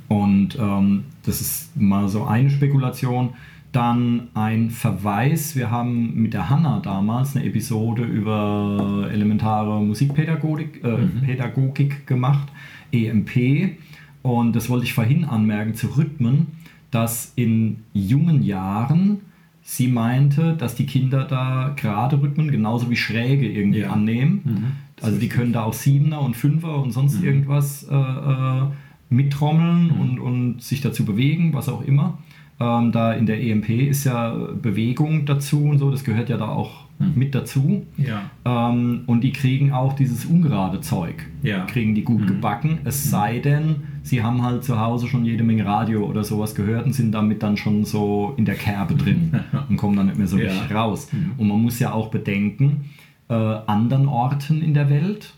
und ähm, das ist mal so eine Spekulation. Dann ein Verweis. Wir haben mit der Hanna damals eine Episode über elementare Musikpädagogik äh, mhm. Pädagogik gemacht, EMP. Und das wollte ich vorhin anmerken zu Rhythmen, dass in jungen Jahren sie meinte, dass die Kinder da gerade Rhythmen genauso wie Schräge irgendwie ja. annehmen. Mhm. Also die können da auch Siebener und Fünfer und sonst mhm. irgendwas äh, äh, mittrommeln mhm. und, und sich dazu bewegen, was auch immer. Ähm, da in der EMP ist ja Bewegung dazu und so, das gehört ja da auch hm. mit dazu. Ja. Ähm, und die kriegen auch dieses ungerade Zeug, ja. kriegen die gut mhm. gebacken. Es mhm. sei denn, sie haben halt zu Hause schon jede Menge Radio oder sowas gehört und sind damit dann schon so in der Kerbe drin [laughs] und kommen dann nicht mehr so ja. richtig raus. Mhm. Und man muss ja auch bedenken, äh, anderen Orten in der Welt,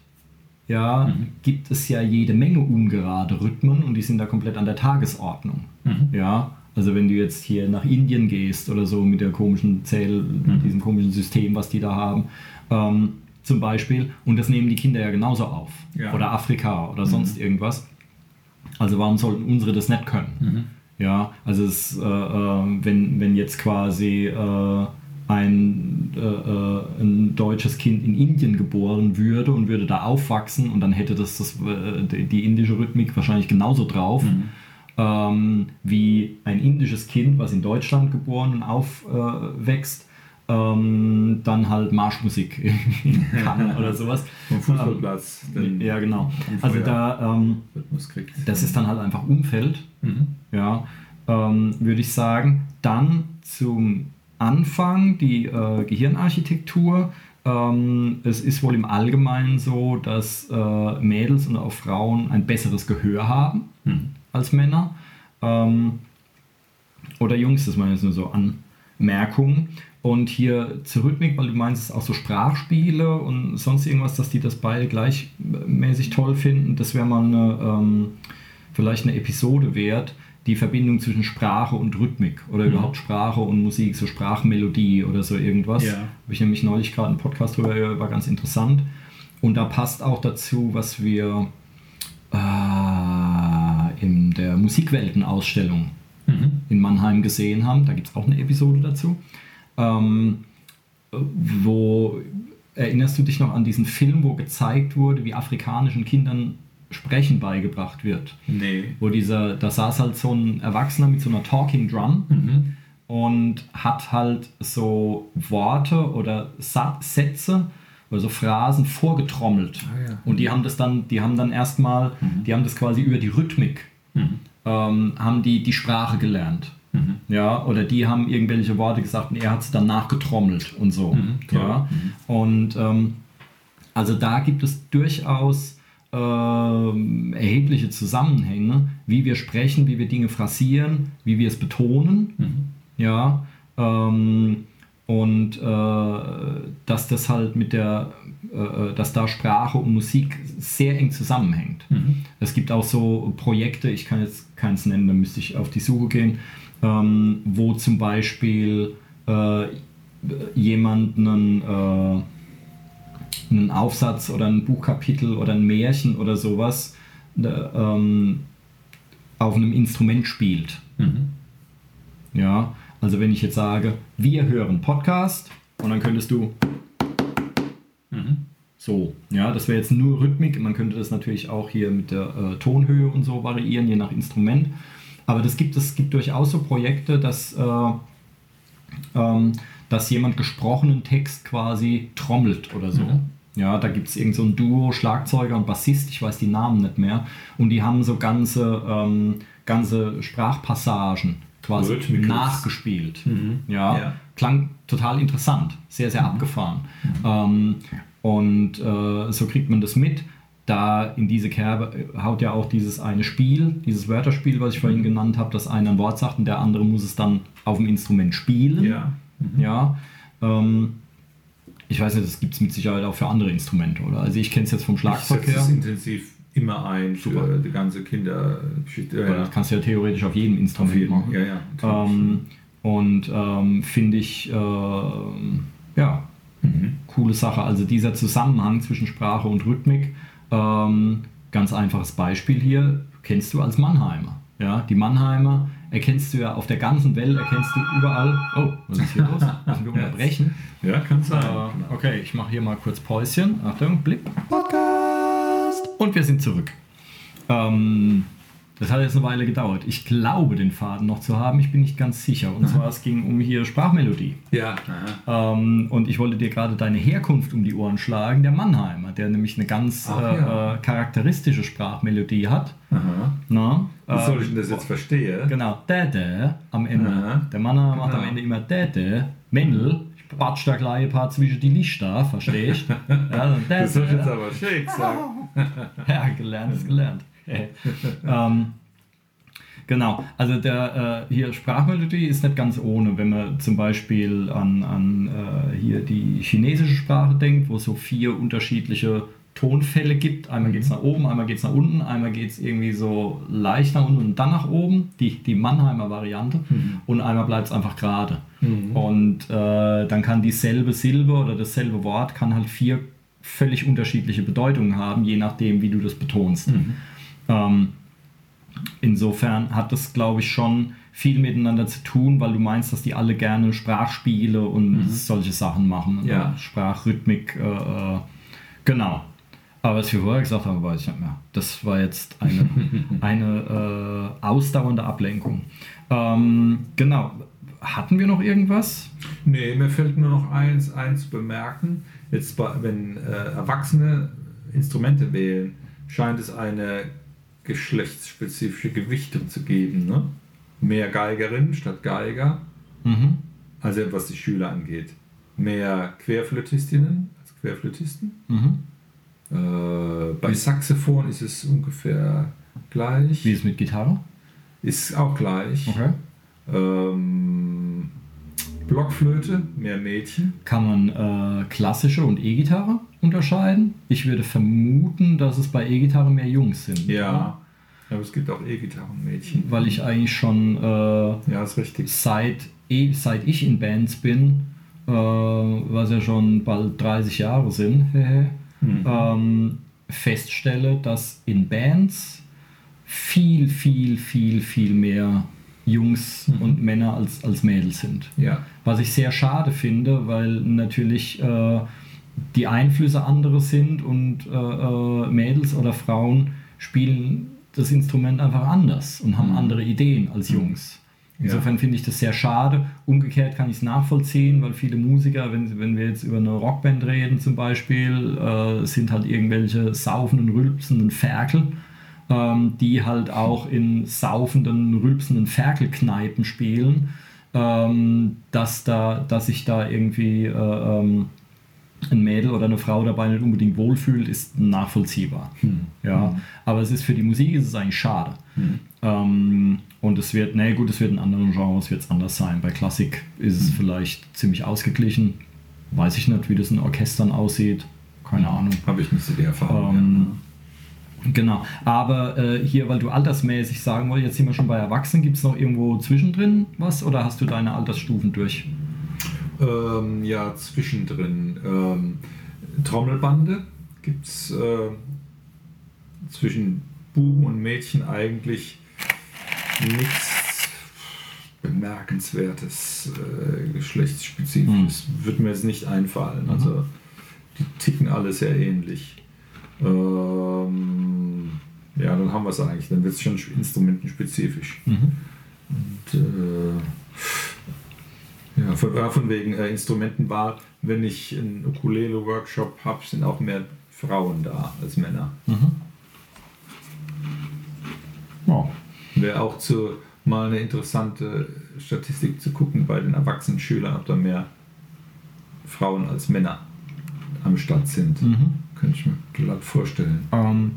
ja, mhm. gibt es ja jede Menge ungerade Rhythmen und die sind da komplett an der Tagesordnung. Mhm. Ja, also wenn du jetzt hier nach Indien gehst oder so mit der komischen Zähl, mhm. diesem komischen System, was die da haben, ähm, zum Beispiel, und das nehmen die Kinder ja genauso auf. Ja. Oder Afrika oder mhm. sonst irgendwas. Also warum sollten unsere das nicht können? Mhm. Ja, also es, äh, äh, wenn, wenn jetzt quasi äh, ein, äh, äh, ein deutsches Kind in Indien geboren würde und würde da aufwachsen und dann hätte das, das äh, die indische Rhythmik wahrscheinlich genauso drauf. Mhm ähm, wie ein indisches Kind, was in Deutschland geboren und aufwächst, ähm, dann halt Marschmusik [laughs] kann oder sowas. Vom Fußballplatz. Ähm, ja, genau. Also da, ähm, das ist dann halt einfach Umfeld, mhm. ja, ähm, würde ich sagen. Dann zum Anfang die äh, Gehirnarchitektur. Ähm, es ist wohl im Allgemeinen so, dass äh, Mädels und auch Frauen ein besseres Gehör haben. Mhm als Männer. Ähm, oder Jungs, das waren jetzt nur so Anmerkungen. Und hier zur Rhythmik, weil du meinst, es auch so Sprachspiele und sonst irgendwas, dass die das beide gleichmäßig toll finden. Das wäre mal eine, ähm, vielleicht eine Episode wert, die Verbindung zwischen Sprache und Rhythmik oder mhm. überhaupt Sprache und Musik, so Sprachmelodie oder so irgendwas. Ja. Habe ich nämlich neulich gerade einen Podcast drüber, war ganz interessant. Und da passt auch dazu, was wir äh, in der Musikweltenausstellung mhm. in Mannheim gesehen haben. Da gibt es auch eine Episode dazu. Ähm, wo erinnerst du dich noch an diesen Film, wo gezeigt wurde, wie afrikanischen Kindern Sprechen beigebracht wird. Nee. Wo dieser, da saß halt so ein Erwachsener mit so einer Talking Drum Mhm. und hat halt so Worte oder Sa Sätze oder so Phrasen vorgetrommelt. Ah, ja. Und die haben das dann, die haben dann erstmal, die haben das quasi über die Rhythmik, ähm, haben die die Sprache gelernt. Ja, oder die haben irgendwelche Worte gesagt und er hat es dann nachgetrommelt und so. toll. Ja. Und ähm, also da gibt es durchaus ähm, erhebliche Zusammenhänge, wie wir sprechen, wie wir Dinge phrasieren, wie wir es betonen. Ja. Ähm, und äh, dass das halt mit der, äh, dass da Sprache und Musik sehr eng zusammenhängt. Es gibt auch so Projekte, ich kann jetzt keins nennen, da müsste ich auf die Suche gehen, ähm, wo zum Beispiel äh, jemand einen, äh, einen Aufsatz oder ein Buchkapitel oder ein Märchen oder sowas äh, ähm, auf einem Instrument spielt. Mhm. Ja, also wenn ich jetzt sage, wir hören Podcast und dann könntest du Mhm. so, ja, das wäre jetzt nur Rhythmik. Man könnte das natürlich auch hier mit der äh, Tonhöhe und so variieren, je nach Instrument. Aber das gibt es gibt durchaus so Projekte, dass, äh, ähm, dass jemand gesprochenen Text quasi trommelt oder so. Mhm. Ja, da gibt es irgend so ein Duo, Schlagzeuger und Bassist, ich weiß die Namen nicht mehr. Und die haben so ganze, ähm, ganze Sprachpassagen quasi Rhythmicals. nachgespielt. Mhm. Ja, Ja. klang total interessant, sehr, sehr abgefahren. Ähm, und äh, so kriegt man das mit. Da in diese Kerbe äh, haut ja auch dieses eine Spiel, dieses Wörterspiel, was ich vorhin genannt habe, dass einer ein Wort sagt und der andere muss es dann auf dem Instrument spielen. Ja. Ja. Ähm, ich weiß nicht, das gibt es mit Sicherheit auch für andere Instrumente, oder? Also ich kenne es jetzt vom Ich setze Schlagverkehr. intensiv immer ein Super. für die ganze Kindergeschichte. Weil Das kannst du ja theoretisch auf jedem Auf Instrument jeden machen. Ja, ja. Ähm, und ähm, finde ich, ähm, ja, Mhm. coole Sache. Also dieser Zusammenhang zwischen Sprache und Rhythmik, ähm, ganz einfaches Beispiel hier, kennst du als Mannheimer. Ja, die Mannheimer erkennst du ja auf der ganzen Welt, erkennst du überall. Oh, was ist hier los? Müssen wir [laughs] unterbrechen? Ja, kann sein. Äh, okay, ich mache hier mal kurz Päuschen. Achtung, Blip. Podcast. Und wir sind zurück. Ähm, das hat jetzt eine Weile gedauert. Ich glaube, den Faden noch zu haben. Ich bin nicht ganz sicher. Und zwar, es ging um hier Sprachmelodie. Ja. Ähm, und ich wollte dir gerade deine Herkunft um die Ohren schlagen, der Mannheimer, der nämlich eine ganz Ach, äh, ja. äh, charakteristische Sprachmelodie hat. Aha. Na? Wie soll ich denn das jetzt verstehen? Genau, Däde am Ende. Aha. Der Mann macht am Genau. Ende immer Däde. Männl, ich patsch da gleich ein paar zwischen die Lichter, verstehst du? [laughs] Ja, Das soll ich jetzt aber schön sagen. [laughs] Ja, gelernt ist gelernt. [laughs] ähm, genau, also der äh, hier Sprachmelodie ist nicht ganz ohne, wenn man zum Beispiel an, an äh, hier die chinesische Sprache denkt, wo es so vier unterschiedliche Tonfälle gibt. Einmal geht es nach oben, einmal geht es nach unten, einmal geht es irgendwie so leicht nach unten und dann nach oben, die, die Mannheimer Variante, und einmal bleibt es einfach gerade. Und äh, dann kann dieselbe Silbe oder dasselbe Wort kann halt vier völlig unterschiedliche Bedeutungen haben, je nachdem, wie du das betonst. Ähm, insofern hat das, glaube ich, schon viel miteinander zu tun, weil du meinst, dass die alle gerne Sprachspiele und solche Sachen machen. Ja. Äh, Sprachrhythmik, äh, äh, genau. Aber was wir vorher gesagt haben, weiß ich nicht mehr. Das war jetzt eine, [laughs] eine äh, ausdauernde Ablenkung. Ähm, genau. Hatten wir noch irgendwas? Nee, mir fällt nur noch eins, eins zu bemerken. Jetzt, bei- wenn äh, Erwachsene Instrumente wählen, scheint es eine geschlechtsspezifische Gewichtung zu geben. Ne? Mehr Geigerinnen statt Geiger, Mhm. also was die Schüler angeht. Mehr Querflötistinnen als Querflötisten. Mhm. Äh, bei Saxophon ist es ungefähr gleich. Wie ist es mit Gitarre? Ist auch gleich. Okay. Ähm, Blockflöte, mehr Mädchen. Kann man äh, klassische und E-Gitarre unterscheiden? Ich würde vermuten, dass es bei E-Gitarre mehr Jungs sind. Ja. Aber es gibt auch E-Gitarrenmädchen. Weil ich eigentlich schon äh, Ja, ist richtig. seit, eh, seit ich in Bands bin, äh, was ja schon bald 30 Jahre sind, [laughs] Mhm. ähm, feststelle, dass in Bands viel, viel, viel, viel mehr Jungs und Männer als, als Mädels sind. Ja. Was ich sehr schade finde, weil natürlich äh, die Einflüsse andere sind und äh, äh, Mädels oder Frauen spielen das Instrument einfach anders und haben Mhm. andere Ideen als Jungs. Insofern finde ich das sehr schade. Umgekehrt kann ich es nachvollziehen, weil viele Musiker, wenn, wenn wir jetzt über eine Rockband reden zum Beispiel, äh, sind halt irgendwelche saufenden, rülpsenden Ferkel, ähm, die halt auch in saufenden, rülpsenden Ferkelkneipen spielen, ähm, dass, da, dass sich da irgendwie äh, ähm, ein Mädel oder eine Frau dabei nicht unbedingt wohlfühlt, ist nachvollziehbar. Ja, aber es ist für die Musik ist es eigentlich schade. Ähm, und es wird, nee, gut, es wird in anderen Genres wird's anders sein. Bei Klassik ist es vielleicht ziemlich ausgeglichen. Weiß ich nicht, wie das in Orchestern aussieht. Keine Ahnung. Habe ich nicht so die Erfahrung. Ähm, Genau, aber äh, hier, weil du altersmäßig sagen wolltest, jetzt sind wir schon bei Erwachsenen, gibt es noch irgendwo zwischendrin was oder hast du deine Altersstufen durch? Ja. Ähm, ja, zwischendrin. Ähm, Trommelbande gibt es äh, zwischen Buben und Mädchen eigentlich nichts bemerkenswertes, äh, geschlechtsspezifisches. Wird mir jetzt nicht einfallen. Also die ticken alle sehr ähnlich. Ähm, ja, dann haben wir es eigentlich. Dann wird es schon instrumentenspezifisch. Und, äh, ja, von, ja, von wegen äh, Instrumentenwahl, wenn ich einen Ukulele-Workshop habe, sind auch mehr Frauen da als Männer. Ja. Wäre auch zu, mal eine interessante Statistik zu gucken bei den erwachsenen Schülern, ob da mehr Frauen als Männer am Start sind. Könnte ich mir glatt vorstellen. Ähm,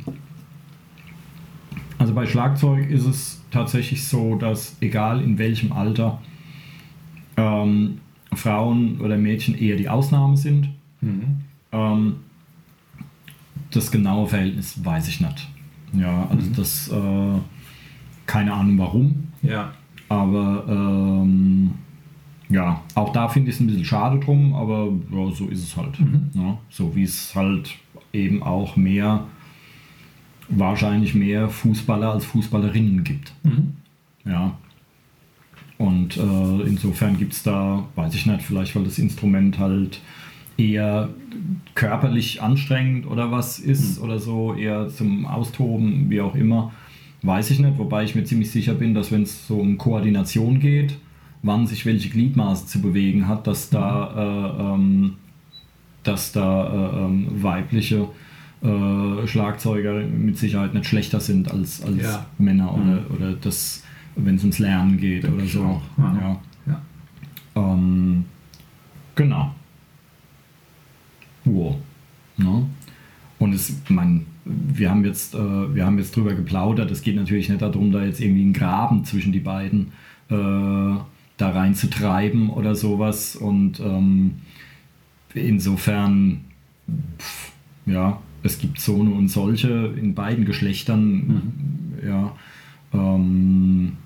also bei Schlagzeug ist es tatsächlich so, dass egal in welchem Alter ähm, Frauen oder Mädchen eher die Ausnahme sind. Ähm, das genaue Verhältnis weiß ich nicht. Ja, also das, äh, keine Ahnung warum, Ja, aber ähm, ja, auch da finde ich es ein bisschen schade drum, aber ja, so ist es halt. Ja, so wie es halt eben auch mehr, wahrscheinlich mehr Fußballer als Fußballerinnen gibt. Ja. Und äh, insofern gibt es da, weiß ich nicht, vielleicht weil das Instrument halt eher körperlich anstrengend oder was ist oder so, eher zum Austoben, wie auch immer, weiß ich nicht. Wobei ich mir ziemlich sicher bin, dass wenn es so um Koordination geht, wann sich welche Gliedmaße zu bewegen hat, dass da, äh, ähm, dass da äh, ähm, weibliche äh, Schlagzeuger mit Sicherheit nicht schlechter sind als, als Ja. Männer oder, oder das, wenn es ums Lernen geht Denke oder so. auch, ja. Ja. ja. Ähm, genau. Wow. Ne? Und es, man, wir haben jetzt, äh, wir haben jetzt drüber geplaudert. Es geht natürlich nicht darum, da jetzt irgendwie einen Graben zwischen die beiden äh, da rein zu treiben oder sowas. Und ähm, insofern, pff, ja, es gibt so eine und solche in beiden Geschlechtern. Ja, ähm,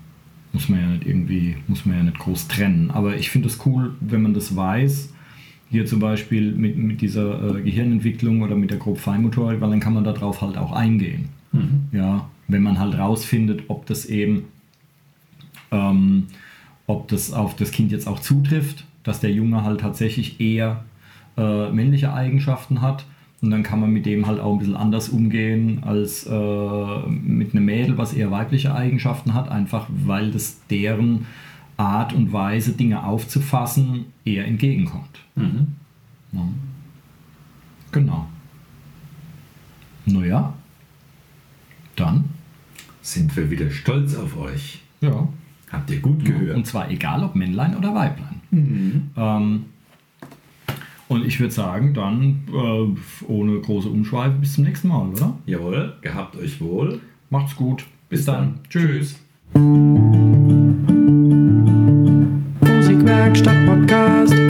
muss man ja nicht irgendwie, muss man ja nicht groß trennen. Aber ich finde es cool, wenn man das weiß. Hier zum Beispiel mit, mit dieser äh, Gehirnentwicklung oder mit der Grobfeinmotorik, weil dann kann man darauf halt auch eingehen. Ja, wenn man halt rausfindet, ob das eben, ähm, ob das auf das Kind jetzt auch zutrifft, dass der Junge halt tatsächlich eher äh, männliche Eigenschaften hat. Und dann kann man mit dem halt auch ein bisschen anders umgehen als äh, mit einem Mädel, was eher weibliche Eigenschaften hat, einfach weil das deren Art und Weise, Dinge aufzufassen, eher entgegenkommt. Ja. Genau. Naja, dann. Sind wir wieder stolz auf euch. Ja. Habt ihr gut gehört. Und zwar egal ob Männlein oder Weiblein. Ähm, und ich würde sagen, dann äh, ohne große Umschweife bis zum nächsten Mal, oder? Jawohl, gehabt euch wohl. Macht's gut. Bis dann. Tschüss. Musikwerkstatt Podcast.